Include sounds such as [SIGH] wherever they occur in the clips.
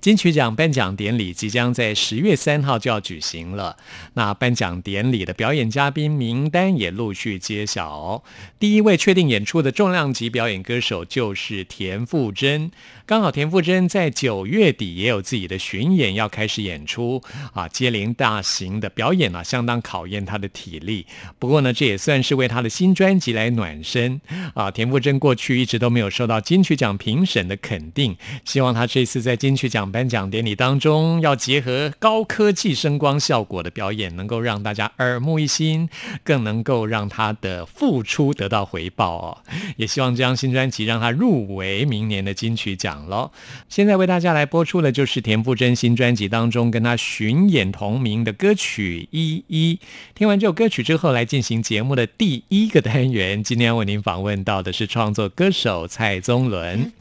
金曲奖颁奖典礼即将在十月三号就要举行了，那颁奖典礼的表演嘉宾名单也陆续揭晓。第一位确定演出的重量级表演歌手就是田馥甄，刚好田馥甄在九月底也有自己的巡演要开始演出啊，接连大型的表演啊，相当考验他的体力。不过呢，这也算是为他的新专辑来暖身啊。田馥甄过去一直都没有受到金曲奖评审的肯定，希望他这次在金曲奖。颁奖典礼当中，要结合高科技声光效果的表演，能够让大家耳目一新，更能够让他的付出得到回报哦。也希望这张新专辑让他入围明年的金曲奖喽。现在为大家来播出的就是田馥甄新专辑当中跟他巡演同名的歌曲《一一》。听完这首歌曲之后，来进行节目的第一个单元。今天为您访问到的是创作歌手蔡宗伦。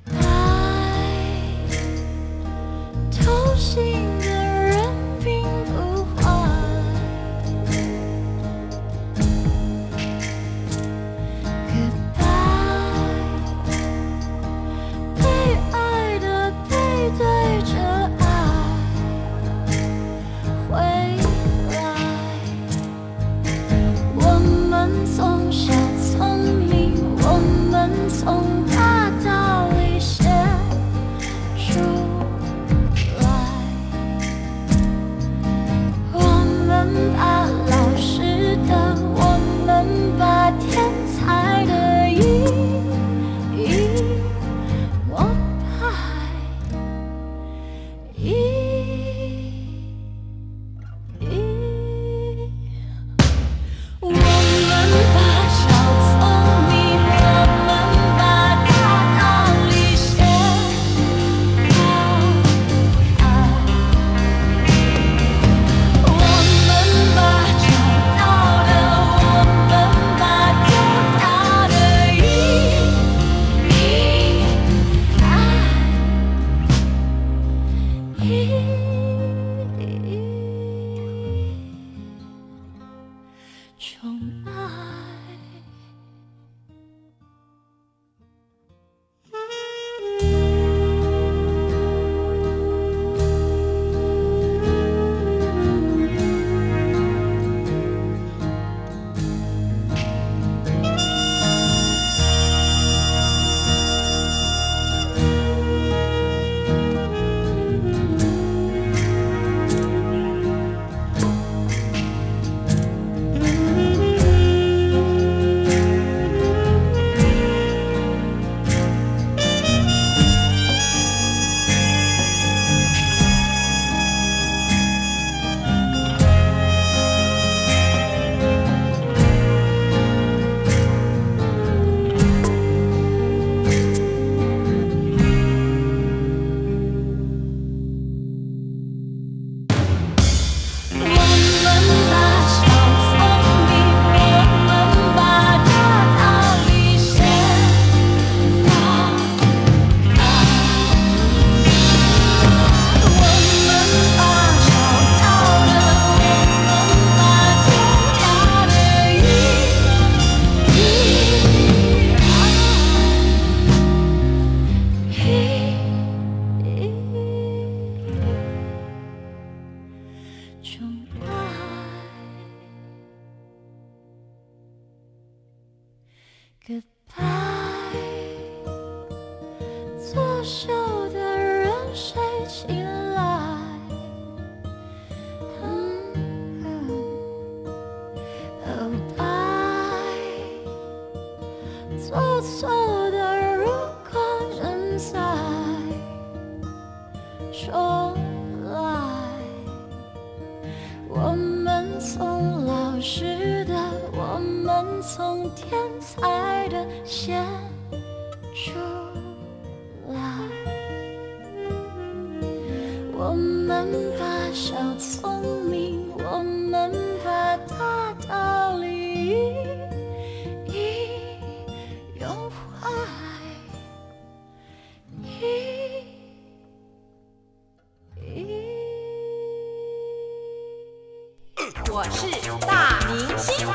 我是大明星。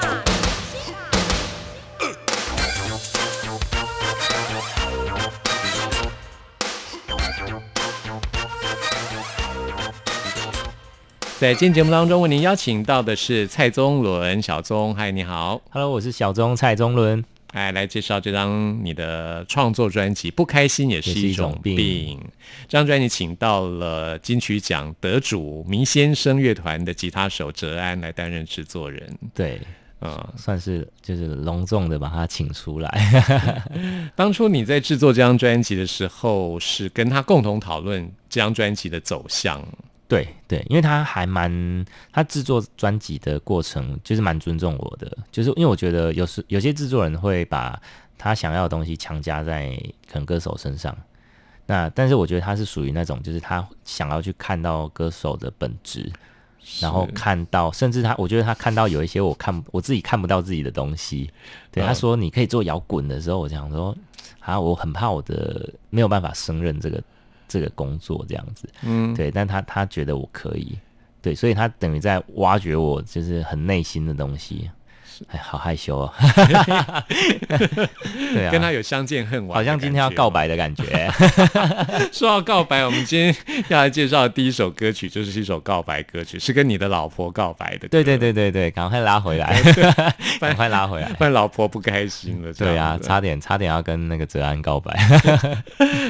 在今天节目当中，为您邀请到的是蔡宗伦，小宗，嗨，你好，Hello，我是小宗蔡宗伦。哎，来介绍这张你的创作专辑《不开心也是一一种病》种病这张专辑请到了金曲奖得主明先生乐团的吉他手哲安来担任制作人。对，嗯，算是就是隆重的把他请出来。[LAUGHS] 当初你在制作这张专辑的时候，是跟他共同讨论这张专辑的走向。对对，因为他还蛮他制作专辑的过程就是蛮尊重我的，就是因为我觉得有时有些制作人会把他想要的东西强加在可能歌手身上。那但是我觉得他是属于那种，就是他想要去看到歌手的本质，然后看到，甚至他，我觉得他看到有一些我看我自己看不到自己的东西。对，嗯他说你可以做摇滚的时候，我想说，啊，我很怕我的没有办法胜任这个这个工作这样子。嗯，对，但他他觉得我可以，对，所以他等于在挖掘我就是很内心的东西。哎，好害羞哦。[LAUGHS] 对啊，跟他有相见恨晚，好像今天要告。白的感觉。[LAUGHS] 说到告白，我们今天要来介绍的第一首歌曲就是一首告白歌曲，是跟你的老婆告白的歌。对对对对对，赶快拉回来，[LAUGHS] 赶快拉回来。不然老婆不开心了。这对啊，差点差点要跟那个哲安告白。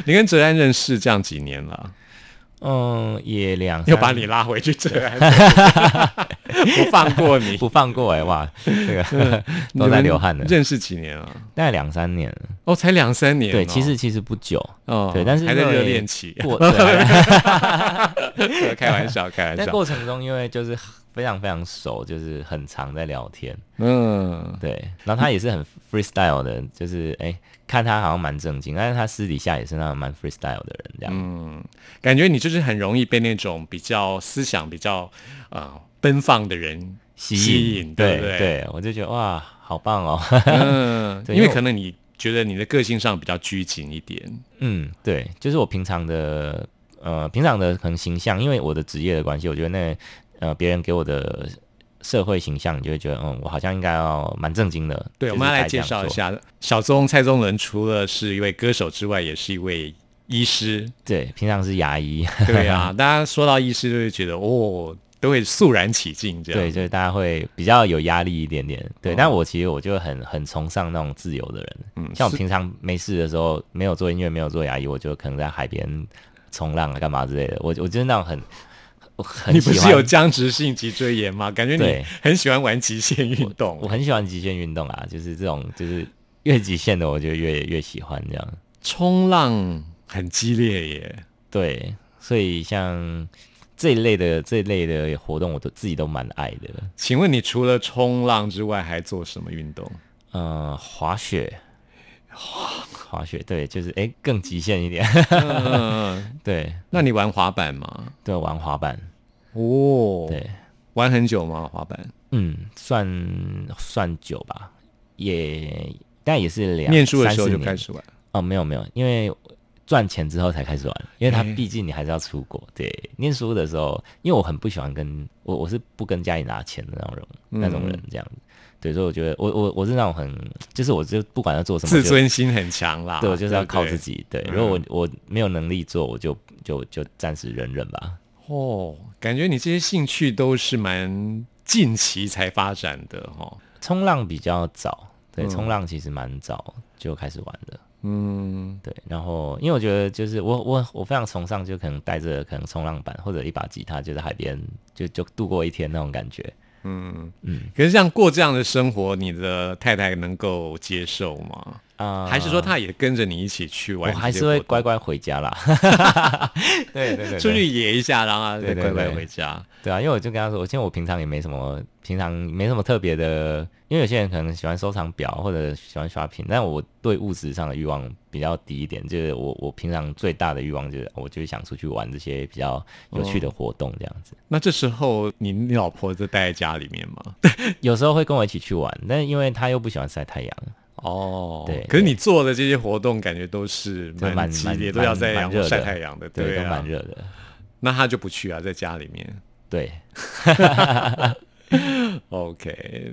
你跟哲安认识这样几年了，嗯，也两三又把你拉回去哲安，[LAUGHS] 不放过你，[LAUGHS] 不放过哎、哇，这个 [LAUGHS] 都在流汗了，认识几年了？大概两三年了。哦，才两三年哦。对，其实其实不久，哦，对但是还在热恋期。过对开玩笑，开玩在笑。过程中，因为就是非常非常熟，就是很常在聊天，嗯，对，然后他也是很 freestyle 的，就是哎、看他好像蛮正经，但是他私底下也是那种蛮 freestyle 的人，这样。嗯，感觉你就是很容易被那种比较思想比较呃奔放的人吸吸引对对不对对，我就觉得哇，好棒哦。嗯，[LAUGHS] 因为可能你觉得你的个性上比较拘谨一点，嗯，对，就是我平常的呃平常的可能形象，因为我的职业的关系，我觉得那呃别人给我的社会形象，你就会觉得嗯，我好像应该要蛮正经的。对，就是我们要来。介绍一下小宗蔡宗伦，除了是一位歌手之外，也是一位医师。对，平常是牙医，对啊，[LAUGHS] 大家说到医师就会觉得哦，都会肃然起敬这样。对，就是大家会比较有压力一点点。对，哦但我其实我就很很崇尚那种自由的人。嗯像我平常没事的时候，没有做音乐，没有做牙医，我就可能在海边冲浪啊，干嘛之类的。我我就是那种很我很你不是有僵直性脊椎炎吗？感觉你很喜欢玩极限运动。我很喜欢极限运动啊，就是这种就是越极限的，我就越越喜欢这样。冲浪很激烈耶。对，所以像这一类的这一类的活动，我都自己都蛮爱的。请问你除了冲浪之外，还做什么运动？呃，滑雪，滑雪，对，就是哎更极限一点。嗯，[LAUGHS] 对，那你玩滑板吗？对，玩滑板，哦，对，玩很久吗？滑板？嗯，算算久吧，也但也是两念书的时候就开始玩。哦，没有没有，因为赚钱之后才开始玩，因为他哎毕竟你还是要出国。对，念书的时候，因为我很不喜欢跟我我是不跟家里拿钱的那种人，那种人嗯这样子。对，所以我觉得我我我是那种很，就是我就不管要做什么，自尊心很强啦。[LAUGHS] 对我就是要靠自己。对，嗯如果我我没有能力做，我就就就暂时忍忍吧。哦，感觉你这些兴趣都是蛮近期才发展的哦。冲浪比较早，对，嗯冲浪其实蛮早就开始玩的。嗯，对，然后因为我觉得就是我我我非常崇尚，就可能带着可能冲浪板或者一把吉他，就在海边就就度过一天那种感觉。嗯嗯可是像过这样的生活，你的太太能够接受吗？啊、还是说他也跟着你一起去玩？我还是会乖。乖回家啦。[LAUGHS] 对对对出去野一下，然后乖乖回家。对啊，因为我就跟他说，我现在我平常也没什么，平常没什么特别的，因为有些人可能喜欢收藏表或者喜欢 shopping，但我对物质上的欲望比较低一点，就是我我平常最大的欲望就是我就是想出去玩这些比较有趣的活动这样子。那这时候你你老婆就待在家里面吗？[LAUGHS] 有时候会跟我一起去玩，但因为她又不喜欢晒太阳，哦，对可是你做的这些活动，感觉都是蛮激烈，蛮都要在阳光晒太阳的，对，啊都蛮。热的。那他就不去啊，在家里面。对，[LAUGHS] OK，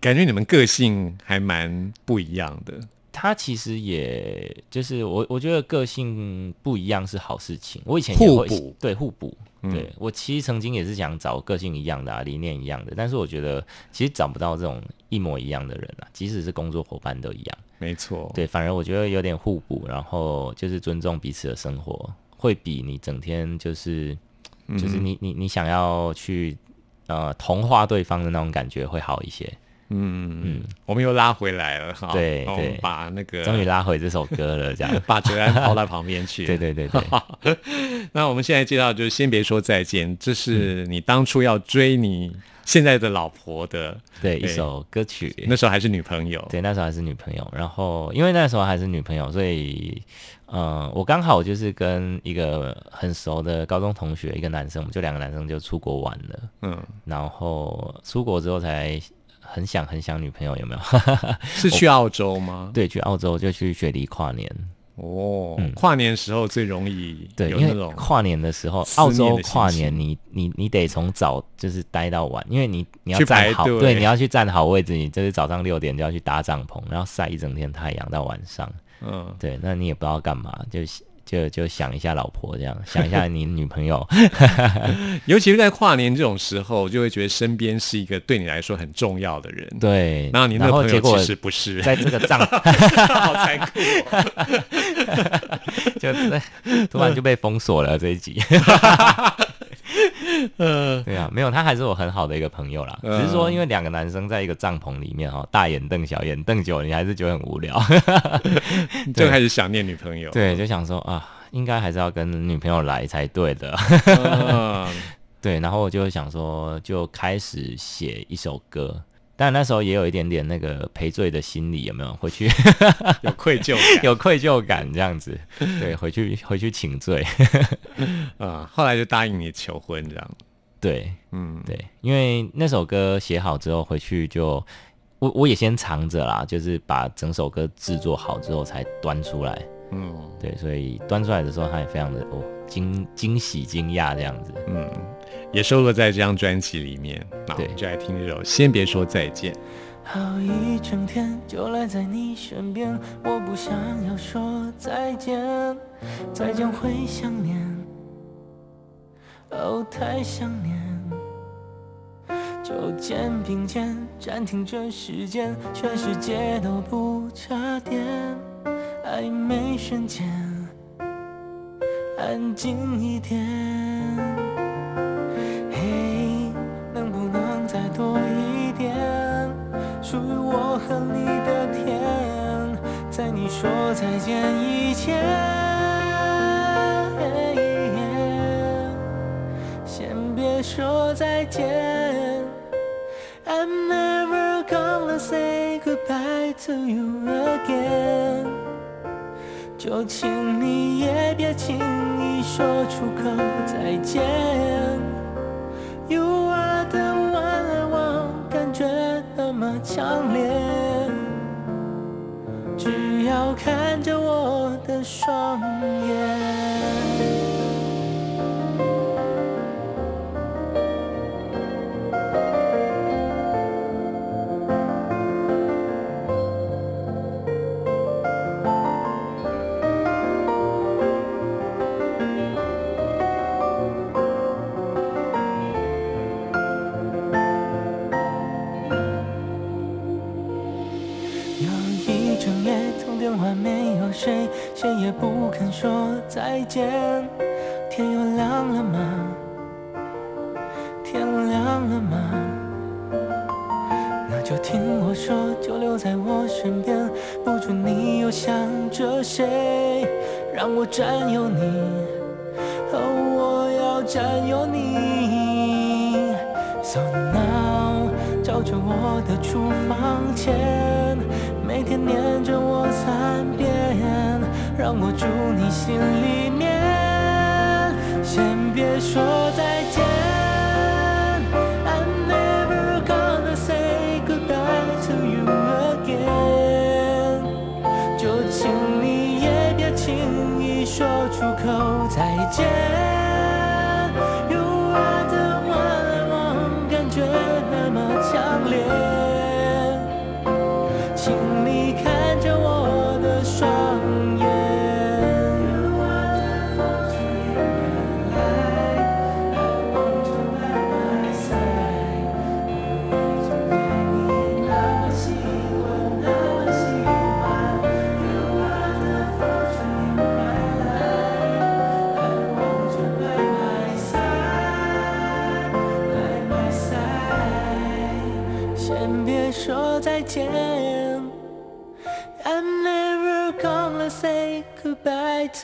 感觉你们个性还蛮不一样的。他其实也就是我，我觉得个性不一样是好事情。我以前也会互补对互补，嗯对我其实曾经也是想找个性一样的、啊、理念一样的，但是我觉得其实找不到这种一模一样的人啊，即使是工作伙伴都一样。没错，对，反而我觉得有点互补，然后就是尊重彼此的生活，会比你整天就是嗯就是你你你想要去呃同化对方的那种感觉会好一些。嗯嗯，我们又拉回来了哈。对对把那个终于拉回这首歌了，这样。[LAUGHS] 把哲安抛到旁边去。对对对对，[LAUGHS] 那我们现在介绍就是先别说再见，这是你当初要追你现在的老婆的，对一首歌曲。那时候还是女朋友。对，那时候还是女朋友，然后因为那时候还是女朋友，所以，嗯、我刚好就是跟一个很熟的高中同学，一个男生，我们就两个男生就出国玩了，嗯，然后出国之后才很想很想女朋友，有没有？[LAUGHS] 是去澳洲吗？对，去澳洲就去雪梨跨年，哦，跨年时候最容易嗯对，因为跨年的时候，澳洲跨年你你你得从早就是待到晚，因为你你要去站好，对，你要去站好位置，你就是早上六点就要去搭帐篷，然后晒一整天太阳到晚上。嗯，对，那你也不知道干嘛，就就就想一下老婆这样，[LAUGHS] 想一下你女朋友，[LAUGHS] 尤其是在跨年这种时候，就会觉得身边是一个对你来说很重要的人。，对，然后你那然个朋友后结果其实不是，在这个帐，[LAUGHS] 好残酷哦。就在突然就被封锁了这一集。呃，对啊，没有，他还是我很好的一个朋友啦。只是说，因为两个男生在一个帐篷里面哈，大眼瞪小眼，瞪久了你还是觉得很无聊。就开始想念女朋友。对，就想说啊，应该还是要跟女朋友来才对的。嗯，[LAUGHS] 对，然后我就想说，就开始写一首歌。但那时候也有一点点那个赔罪的心理，有没有？回去 [LAUGHS] 有愧疚感。[LAUGHS] 有愧疚感这样子，对，回去回去请罪，啊、后来就答应你求婚这样。对嗯，对，因为那首歌写好之后回去就，我我也先藏着啦，就是把整首歌制作好之后才端出来，嗯对，所以端出来的时候他也非常的哦惊惊喜惊讶这样子，嗯，也收录在这张专辑里面。那我们对就来听这首《先别说再见》。好一整天就赖在你身边，我不想要说再见，再见会想念，哦，太想念。就肩并肩暂停这时间，全世界都不插电，暧昧瞬间，安静一点。嘿，能不能再多一点？属于我和你的甜，在你说再见以前，先别说再见。I'm never gonna say goodbye to you again。就请你也别轻易说出口再见。You are the one I want，感觉那么强烈。只要看着我的双眼。肯说再见。天又亮了吗？天亮了吗？那就听我说，就留在我身边，不准你又想着谁，让我占有你，哦，我要占有你。So now，照着我的厨房前，每天念着我三遍，让我住你心里面。先别说再见，I'm never gonna say goodbye to you again。就请你也别轻易说出口再见。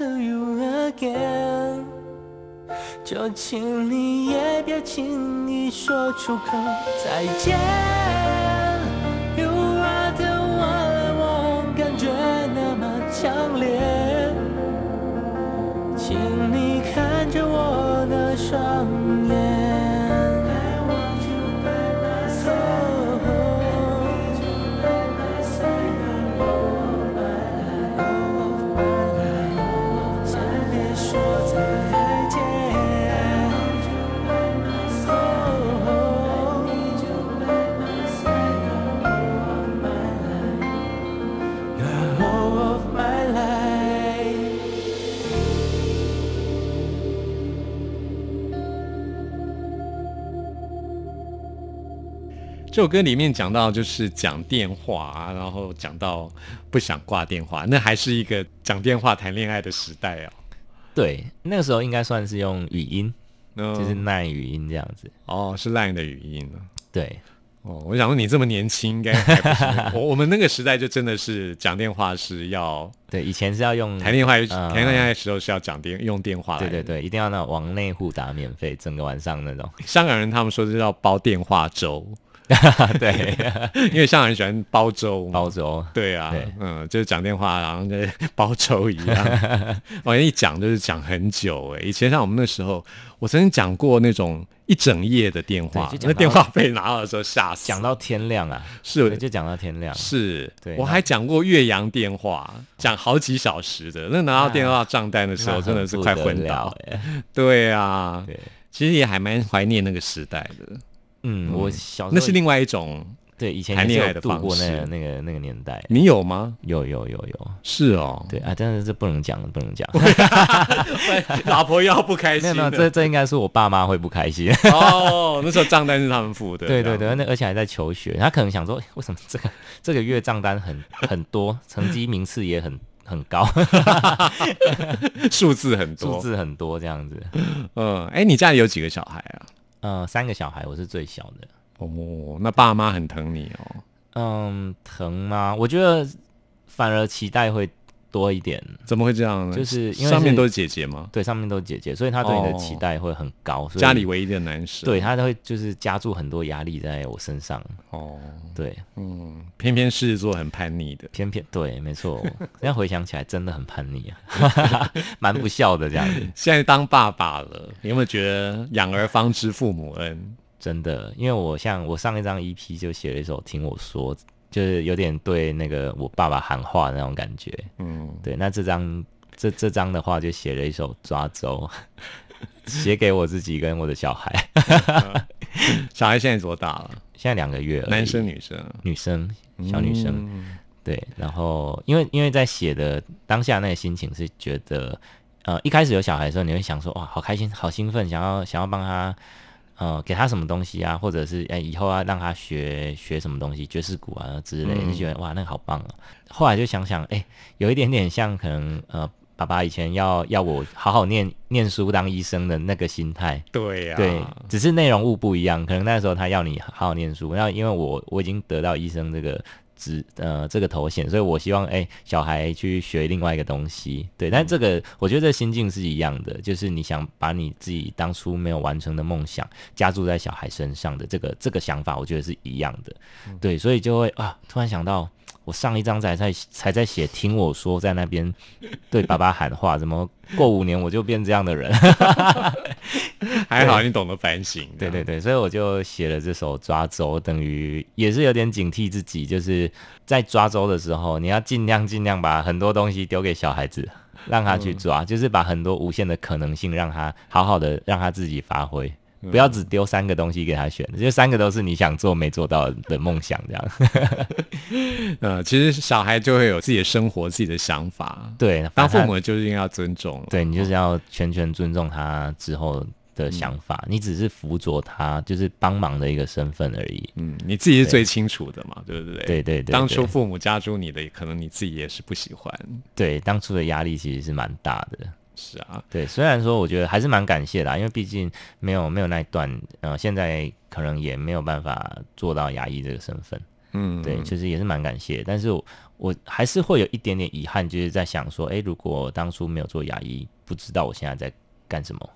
To you again。就请你也别轻易说出口再见。这首歌里面讲到就是讲电话啊，然后讲到不想挂电话，那还是一个讲电话谈恋爱的时代哦。对，那个时候应该算是用语音，嗯就是耐语音这样子。哦，是 LINE 的语音呢。对，哦，我想说你这么年轻，应该还不是 [LAUGHS] 我我们那个时代就真的是讲电话是要 [LAUGHS] 对，以前是要用谈恋爱，嗯谈恋爱的时候是要讲电用电话来。对对，对，一定要那种往内户打免费，整个晚上那种。香港人他们说是要包电话粥，[LAUGHS] 对，[LAUGHS] 因为香港人喜欢煲粥煲。粥。对啊对，嗯，就是讲电话，然后就煲粥一样。[LAUGHS] 我一讲就是讲很久哎。以前像我们那时候，我曾经讲过那种一整夜的电话那电话费拿到的时候吓死。讲到天亮啊，是对，就讲到天亮。是，对我还讲过岳阳电话，讲好几小时的。那拿到电话账单的时候，真的是快昏倒。对啊，对，其实也还蛮怀念那个时代的。嗯，我小时候那是另外一种，对以前谈恋爱的方式过那个那个那个年代。你有吗？有有有有，是哦，对啊，但是这不能讲，不能讲。[LAUGHS] [LAUGHS] 老婆要不开没有没有，心的。这这应该是我爸妈会不开心。哦，那时候账单是他们付的。[LAUGHS] 对对对，那而且还在求学，他可能想说，诶为什么这个这个月账单很很多，成绩名次也很很高，数字很数多。字很多这样子。嗯，哎，你家里有几个小孩啊？嗯，三个小孩，我是最小的。哦，那爸妈很疼你哦。嗯，疼吗？我觉得反而期待会多一点。怎么会这样呢？就是因为是上面都是姐姐吗？对，上面都是姐姐，所以他对你的哦期待会很高。所以家里唯一的男生。对他都会就是加注很多压力在我身上。哦，对，嗯，偏偏狮子座很叛逆的。偏偏对，没错。现在回想起来，真的很叛逆啊，[LAUGHS] 蛮不孝的这样子。现在当爸爸了，你有没有觉得养儿方知父母恩？真的，因为我像我上一张 EP 就写了一首《听我说》，就是有点对那个我爸爸喊话的那种感觉。嗯，对，那这张这这张的话就写了一首《抓周》，[LAUGHS] 写给我自己跟我的小孩。[LAUGHS] 小孩现在多大了？现在两个月男生女生？女生小女生。嗯对，然后因为因为在写的当下那个心情是觉得，呃，一开始有小孩的时候，你会想说，哇，好开心，好兴奋，想要想要帮他，呃，给他什么东西啊，或者是哎、以后要让他学学什么东西，爵士鼓啊之类，嗯就觉得哇，那个好棒啊。后来就想想，哎、有一点点像可能呃，爸爸以前要要我好好念念书当医生的那个心态。对呀、对，只是内容物不一样，可能那时候他要你好好念书，那因为我我已经得到医生这个职呃这个头衔，所以我希望哎、小孩去学另外一个东西，对，但这个我觉得这心境是一样的，就是你想把你自己当初没有完成的梦想加注在小孩身上的这个这个想法，我觉得是一样的，对，所以就会啊，突然想到。我上一章才在才在写，听我说，在那边对爸爸喊话，怎么过五年我就变这样的人？[LAUGHS] 还好你懂得反省。对对对，所以我就写了这首《抓周》，等于也是有点警惕自己，就是在抓周的时候，你要尽量尽量把很多东西丢给小孩子，让他去抓，就是把很多无限的可能性让他好好的让他自己发挥。不要只丢三个东西给他选，这三个都是你想做没做到的梦想，这样。[LAUGHS] 呃，其实小孩就会有自己的生活、自己的想法。对，当父母就是应该要尊重。对你就是要全权尊重他之后的想法，你只是辅佐他，就是帮忙的一个身份而已。嗯，你自己是最清楚的嘛，对不对？对对对当初父母加诸你的，可能你自己也是不喜欢。对，当初的压力其实是蛮大的。是啊，对，虽然说我觉得还是蛮感谢的啊，因为毕竟没有没有那一段，呃，现在可能也没有办法做到牙医这个身份。嗯，对，其实也是蛮感谢，但是我我还是会有一点点遗憾，就是在想说，诶，如果当初没有做牙医，不知道我现在在干什么，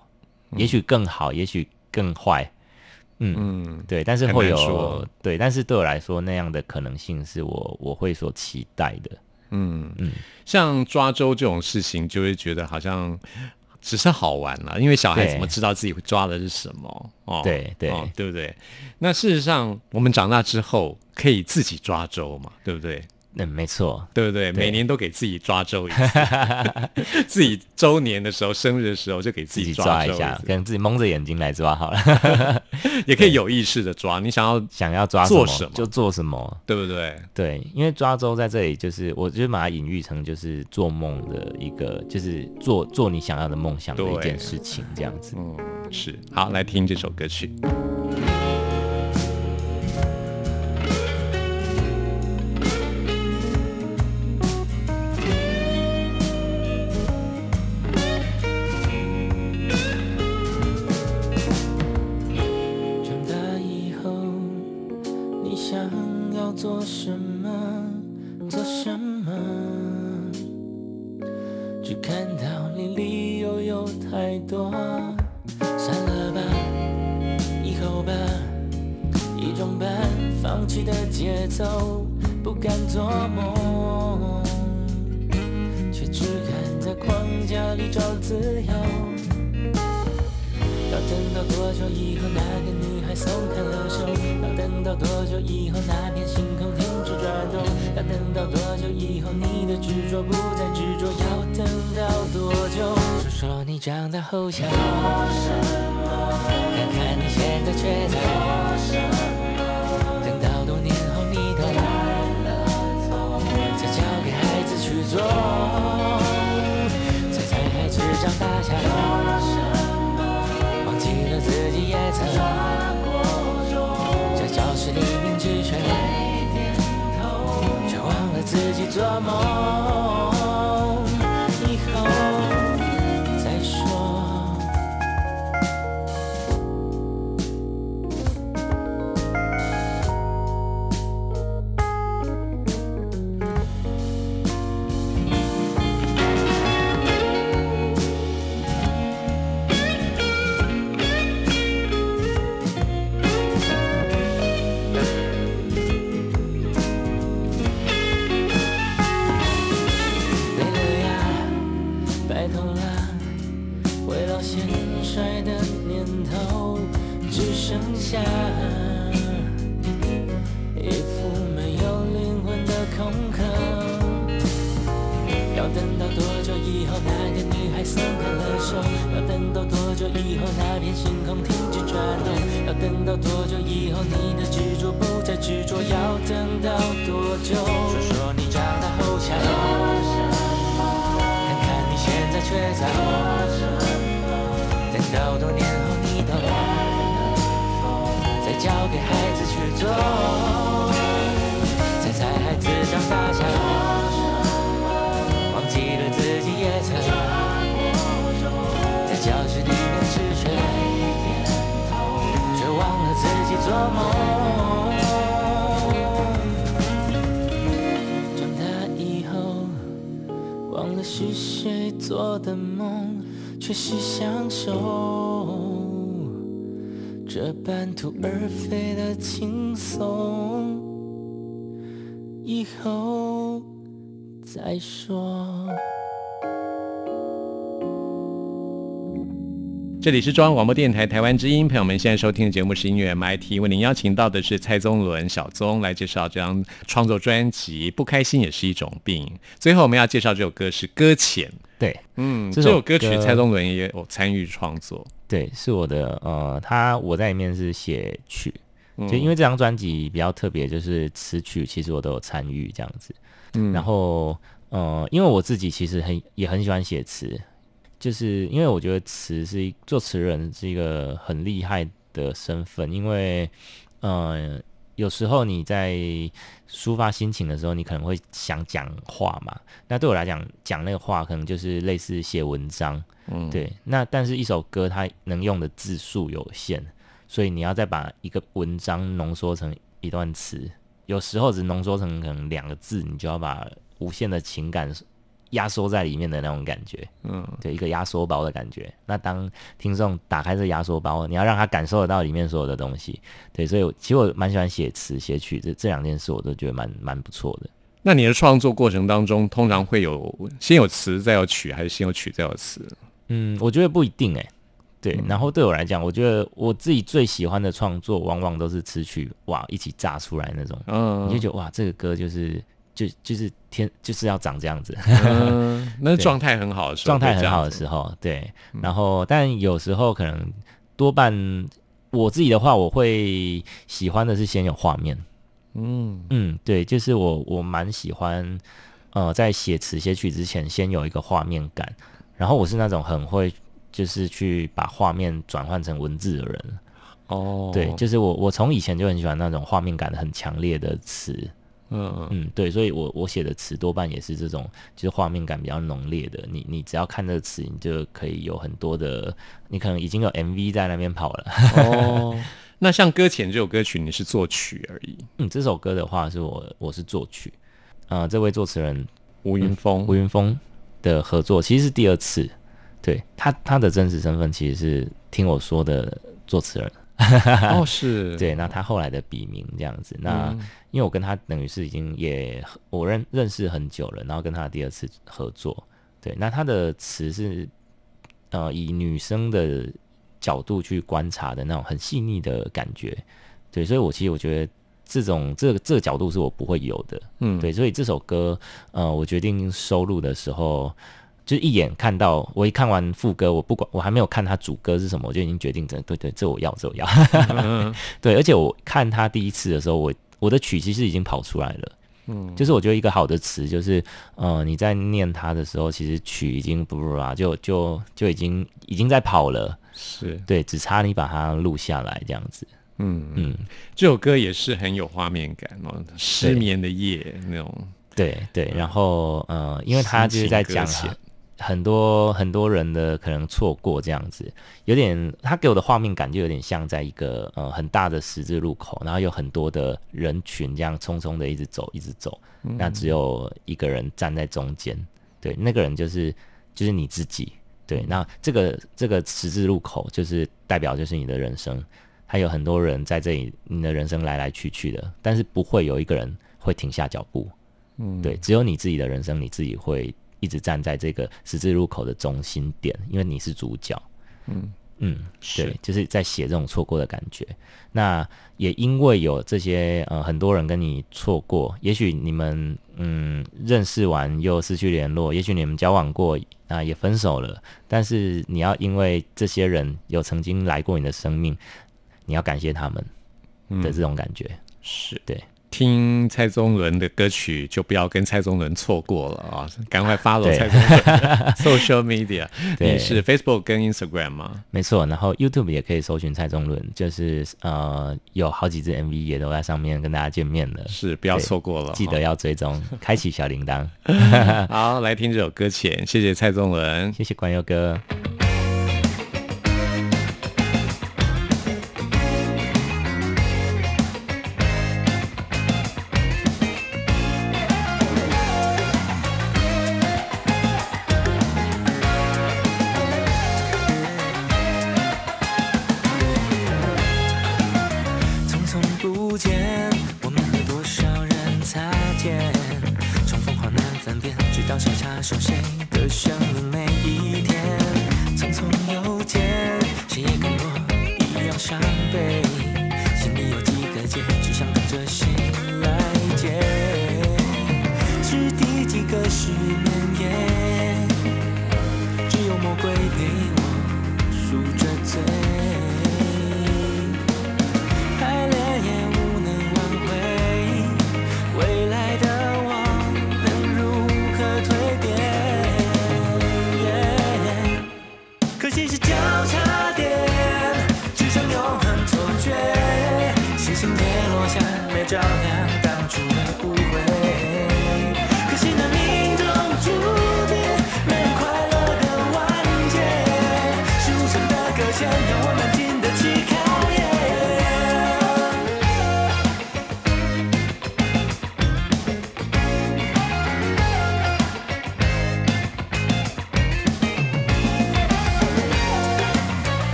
也许更好，也许更坏，嗯。嗯，对，但是会有对，但是对我来说，那样的可能性是我我会所期待的。嗯嗯像抓周这种事情，就会觉得好像只是好玩了，因为小孩对怎么知道自己会抓的是什么？哦，对对哦对不对？那事实上，我们长大之后可以自己抓周嘛，对不对？嗯，没错，对不对？每年都给自己抓周一次，[LAUGHS] 自己周年的时候、生日的时候就给自自己己抓一下，可能自己蒙着眼睛来抓好了。[LAUGHS] 也可以有意识的抓。你想要，想要抓做什么就做什么。对不对？对，因为抓周在这里，就是我就把它隐喻成就是做梦的一个，就是做做你想要的梦想的一件事情，这样子。嗯，是。好，来听这首歌曲。只看到你理由有太多，算了吧，以后吧，一种半放弃的节奏，不敢做梦，却只敢在框架里找自由。要等到多久以后，那个女孩松开了手？要等到多久以后，那片星空停止转动？要等到多久以后，你的执着不再执着？要等到多久？说说你长大后想做什么？看看你现在却在做什么？等到多年后你都来了，再交给孩子去做。猜猜孩子长大下在教室里面只学却忘了自己做梦。这里是中央广播电台台湾之音，朋友们现在收听的节目是音乐 MIT，为您邀请到的是蔡宗伦小宗来介绍这张创作专辑《不开心也是一种病》。最后我们要介绍这首歌是《搁浅》，对，嗯，这首歌曲蔡宗伦也有参与创作，对，是我的呃，他我在里面是写曲，嗯。就因为这张专辑比较特别，就是词曲其实我都有参与这样子。嗯。然后呃，因为我自己其实很也很喜欢写词，就是因为我觉得词是一作词人是一个很厉害的身份，因为呃有时候你在抒发心情的时候，你可能会想讲话嘛。那对我来讲，讲那个话可能就是类似写文章，嗯，对。那但是一首歌它能用的字数有限，所以你要再把一个文章浓缩成一段词，有时候只浓缩成可能两个字，你就要把无限的情感压缩在里面的那种感觉。嗯，对，一个压缩包的感觉。那当听众打开这压缩包，你要让他感受得到里面所有的东西。对，所以我其实我蛮喜欢写词、写曲这这两件事，我都觉得蛮蛮不错的。那你的创作过程当中，通常会有先有词再有曲，还是先有曲再有词？嗯，我觉得不一定诶、对，然后对我来讲，我觉得我自己最喜欢的创作，往往都是词曲哇一起炸出来那种，嗯，你就觉得哇，这个歌就是就就是天就是要长这样子，嗯，[LAUGHS] 那状态很好的时候，状态很好的，时候，对。然后，但有时候可能多半我自己的话，我会喜欢的是先有画面。嗯嗯，对，就是我我蛮喜欢，呃，在写词写曲之前，先有一个画面感。然后我是那种很会，就是去把画面转换成文字的人。哦，对，就是我我从以前就很喜欢那种画面感很强烈的词。嗯嗯。嗯，对，所以我我写的词多半也是这种，就是画面感比较浓烈的。你你只要看这个词，你就可以有很多的，你可能已经有 MV 在那边跑了。哦，[LAUGHS] 那像《搁浅》这首歌曲，你是作曲而已，嗯，这首歌的话是我我是作曲，呃，这位作词人吴云峰，吴云峰的合作其实是第二次，对他他的真实身份其实是听我说的作词人，[LAUGHS] 哦是，[LAUGHS] 对，那他后来的笔名这样子，那、嗯。因为我跟他等于是已经也我认认识很久了，然后跟他第二次合作，对，那他的词是呃以女生的角度去观察的那种很细腻的感觉，对，所以我其实我觉得这种这个这个角度是我不会有的，嗯。对，所以这首歌呃我决定收录的时候。就一眼看到，我一看完副歌，我不管我还没有看他主歌是什么，我就已经决定这对对，这我要，这我要。嗯 [LAUGHS] 对，而且我看他第一次的时候，我我的曲其实已经跑出来了。嗯就是我觉得一个好的词，就是呃你在念它的时候，其实曲已经不不啦，就就就已经已经在跑了。是，对，只差你把它录下来这样子。嗯嗯，嗯，这首歌也是很有画面感哦，失眠的夜那种，对对。然后呃，因为他就是在讲很多很多人的可能错过这样子，有点他给我的画面感就有点像在一个呃很大的十字路口，然后有很多的人群这样匆匆的一直走一直走，那只有一个人站在中间，对，那个人就是就是你自己，对，那这个这个十字路口就是代表就是你的人生，还有很多人在这里，你的人生来来去去的，但是不会有一个人会停下脚步，嗯，对，只有你自己的人生，你自己会一直站在这个十字路口的中心点，因为你是主角。嗯嗯，对，就是在写这种错过的感觉。那也因为有这些呃很多人跟你错过，也许你们嗯认识完又失去联络，也许你们交往过啊、也分手了，但是你要因为这些人有曾经来过你的生命，你要感谢他们的这种感觉。是对。听蔡宗伦的歌曲，就不要跟蔡宗伦错过了啊！赶快 follow 蔡宗伦 [LAUGHS] social media。你是 Facebook 跟 Instagram 吗？没错，然后 YouTube 也可以搜寻蔡宗伦，就是呃有好几支 MV 也都在上面跟大家见面了，是，不要对错过了。记得要追踪，开启小铃铛。[LAUGHS] 好，来听这首歌前，谢谢蔡宗伦。谢谢关佑哥。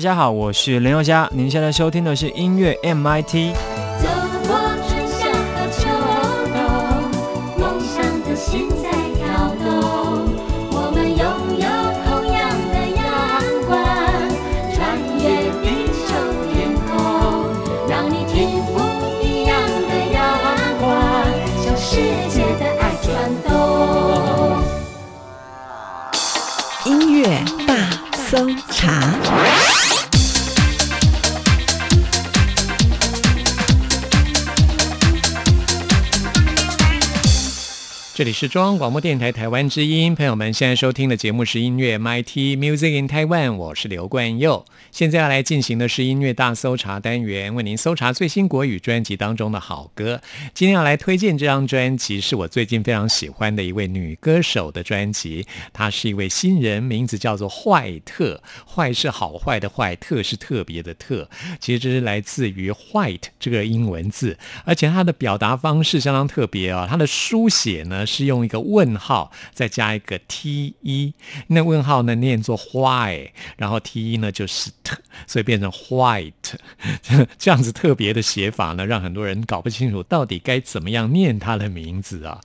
家好，我是林宥嘉，您现在收听的是音乐 MIT。走过春夏和秋冬，梦想的心在跳动。我们拥有同样的阳光，穿越地球天空，让你听不一样的阳光，向世界的爱转动。音乐大搜查。这里是中央广播电台台湾之音，朋友们现在收听的节目是音乐 MIT Music in Taiwan，我是刘冠佑。现在要来进行的是音乐大搜查单元，为您搜查最新国语专辑当中的好歌。今天要来推荐这张专辑，是我最近非常喜欢的一位女歌手的专辑。她是一位新人，名字叫做坏特。坏是好坏的坏，特是特别的特。其实这是来自于 white 这个英文字，而且它的表达方式相当特别啊、它的书写呢是用一个问号再加一个 t 一，那问号呢念作 why，然后 t 一呢就是 t，所以变成 white，这样子特别的写法呢，让很多人搞不清楚到底该怎么样念他的名字啊。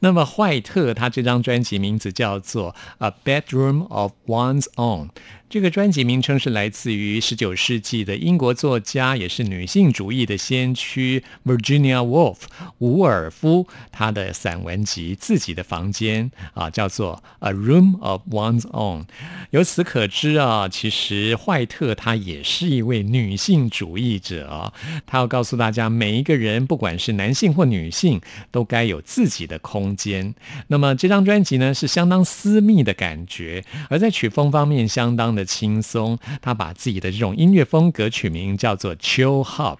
那么坏特他这张专辑名字叫做《A Bedroom of One's Own》。这个专辑名称是来自于十九世纪的英国作家，也是女性主义的先驱 Virginia Woolf 伍尔夫，她的散文集《自己的房间》啊，叫做《A Room of One's Own》。由此可知啊，其实怀特她也是一位女性主义者啊，她要告诉大家，每一个人不管是男性或女性，都该有自己的空间。那么这张专辑呢，是相当私密的感觉，而在曲风方面相当的轻松。他把自己的这种音乐风格取名叫做 Chill Hop，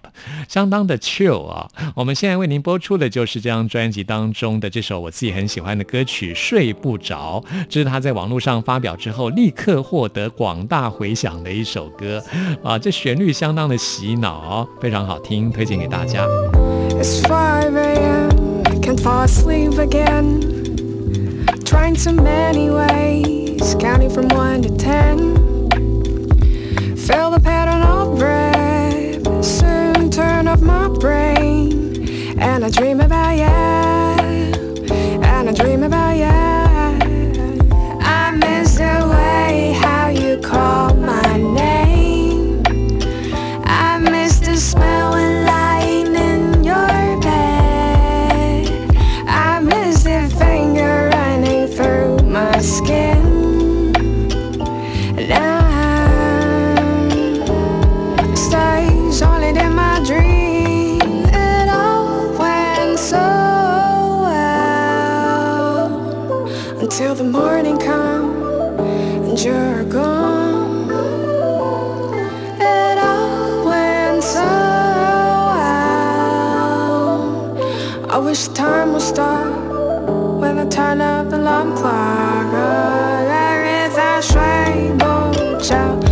相当的 chill 啊。我们现在为您播出的就是这张专辑当中的这首我自己很喜欢的歌曲《睡不着》，这是他在网络上发表之后立刻获得广大回响的一首歌啊。这旋律相当的洗脑，非常好听，推荐给大家。It's 5 a.m. Can't can't fall asleep again. Trying so many ways, counting from one to ten. Feel the pattern of breath, soon turn off my brain. And I dream about you, until the morning comes and you're gone. It all went so well. I wish time would stop when I turn up the alarm clock. Oh, there is a 睡不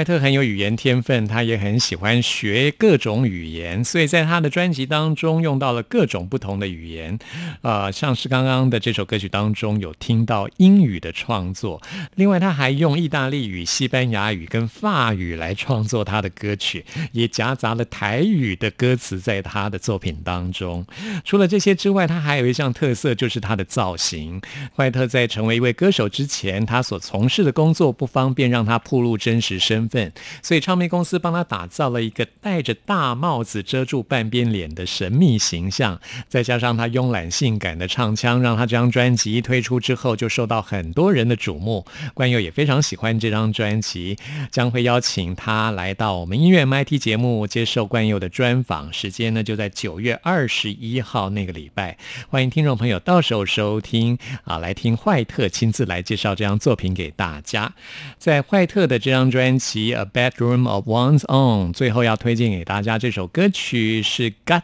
怀特很有语言天分，他也很喜欢学各种语言，所以在他的专辑当中用到了各种不同的语言。呃，像是刚刚的这首歌曲当中有听到英语的创作，另外他还用意大利语、西班牙语跟法语来创作他的歌曲，也夹杂了台语的歌词在他的作品当中。除了这些之外，他还有一项特色就是他的造型。怀特在成为一位歌手之前，他所从事的工作不方便让他暴露真实身份，所以唱片公司帮他打造了一个戴着大帽子遮住半边脸的神秘形象，再加上他慵懒性感的唱腔，让他这张专辑推出之后就受到很多人的瞩目。关佑也非常喜欢这张专辑，将会邀请他来到我们音乐 MIT 节目接受关佑的专访，时间呢就在九月二十一号那个礼拜，欢迎听众朋友到时候收听啊，来听坏特亲自来介绍这张作品给大家。在坏特的这张专辑辑《A Bedroom of One's Own》，最后要推荐给大家这首歌曲是《Gazzo》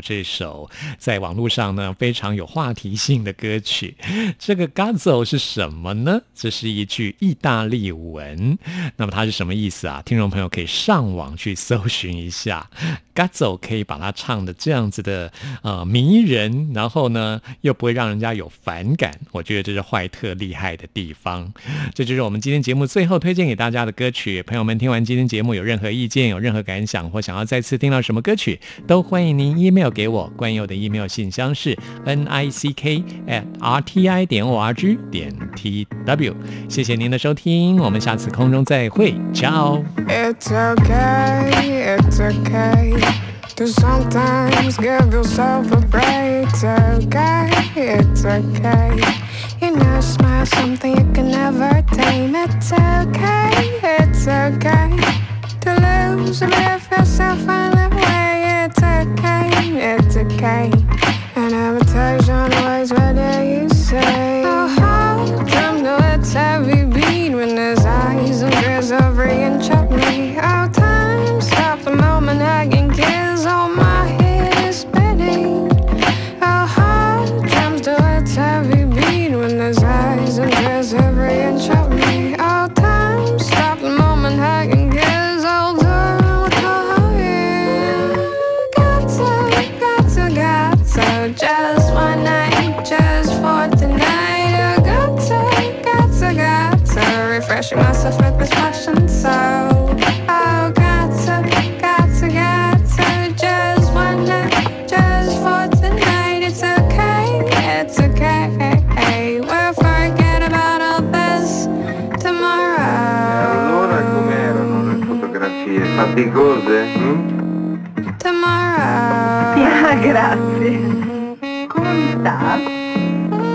这首在网络上呢非常有话题性的歌曲。这个 Gazzo 是什么呢？这是一句意大利文，那么它是什么意思啊？听众朋友可以上网去搜寻一下。Gazzo 可以把它唱的这样子的呃迷人，然后呢又不会让人家有反感，我觉得这是坏特厉害的地方。这就是我们今天节目最后推荐给大家的歌曲。朋友们听完今天节目有任何意见、有任何感想或想要再次听到什么歌曲，都欢迎您 email 给我。关佑的 email 信箱是 n i c k at r t i 点 o r g 点 t w。谢谢您的收听，我们下次空中再会，ciao。It's okay, it's okay to sometimes give yourself a break. It's okay, it's okay. You know, smile something you can never tame. It's okay, it's okay to lose a bit of yourself on the way. It's okay, it's okay. An invitation always what do you say?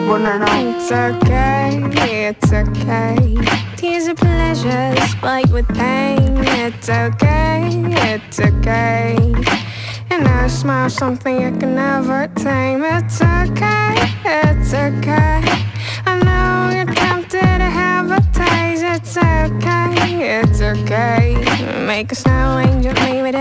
Buonanotte. It's okay, it's okay. Tears are pleasure, spiked with pain. It's okay, it's okay. And I smile something I can never tame. It's okay, it's okay. I know you're tempted to have a taste. It's okay, it's okay. Make a snow angel, maybe